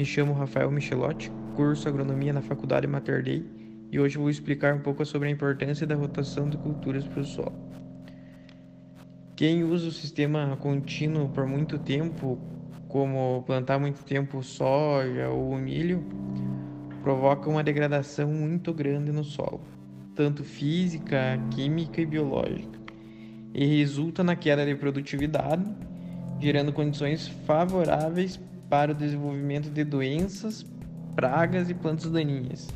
me chamo Rafael Michelotti, curso Agronomia na Faculdade Mater Dei e hoje vou explicar um pouco sobre a importância da rotação de culturas para o solo. Quem usa o sistema contínuo por muito tempo, como plantar muito tempo soja ou milho, provoca uma degradação muito grande no solo, tanto física, química e biológica, e resulta na queda de produtividade, gerando condições favoráveis para o desenvolvimento de doenças, pragas e plantas daninhas.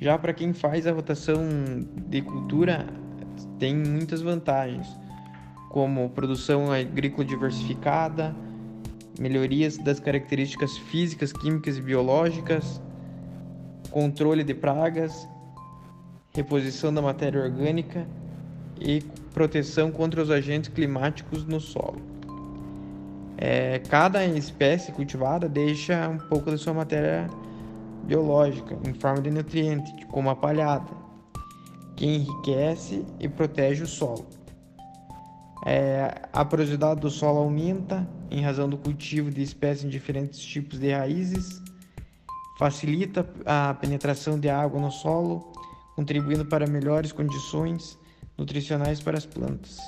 Já para quem faz a rotação de cultura, tem muitas vantagens, como produção agrícola diversificada, melhorias das características físicas, químicas e biológicas, controle de pragas, reposição da matéria orgânica e proteção contra os agentes climáticos no solo. É, cada espécie cultivada deixa um pouco da sua matéria biológica em forma de nutriente, como a palhada, que enriquece e protege o solo. É, a porosidade do solo aumenta em razão do cultivo de espécies em diferentes tipos de raízes, facilita a penetração de água no solo, contribuindo para melhores condições nutricionais para as plantas.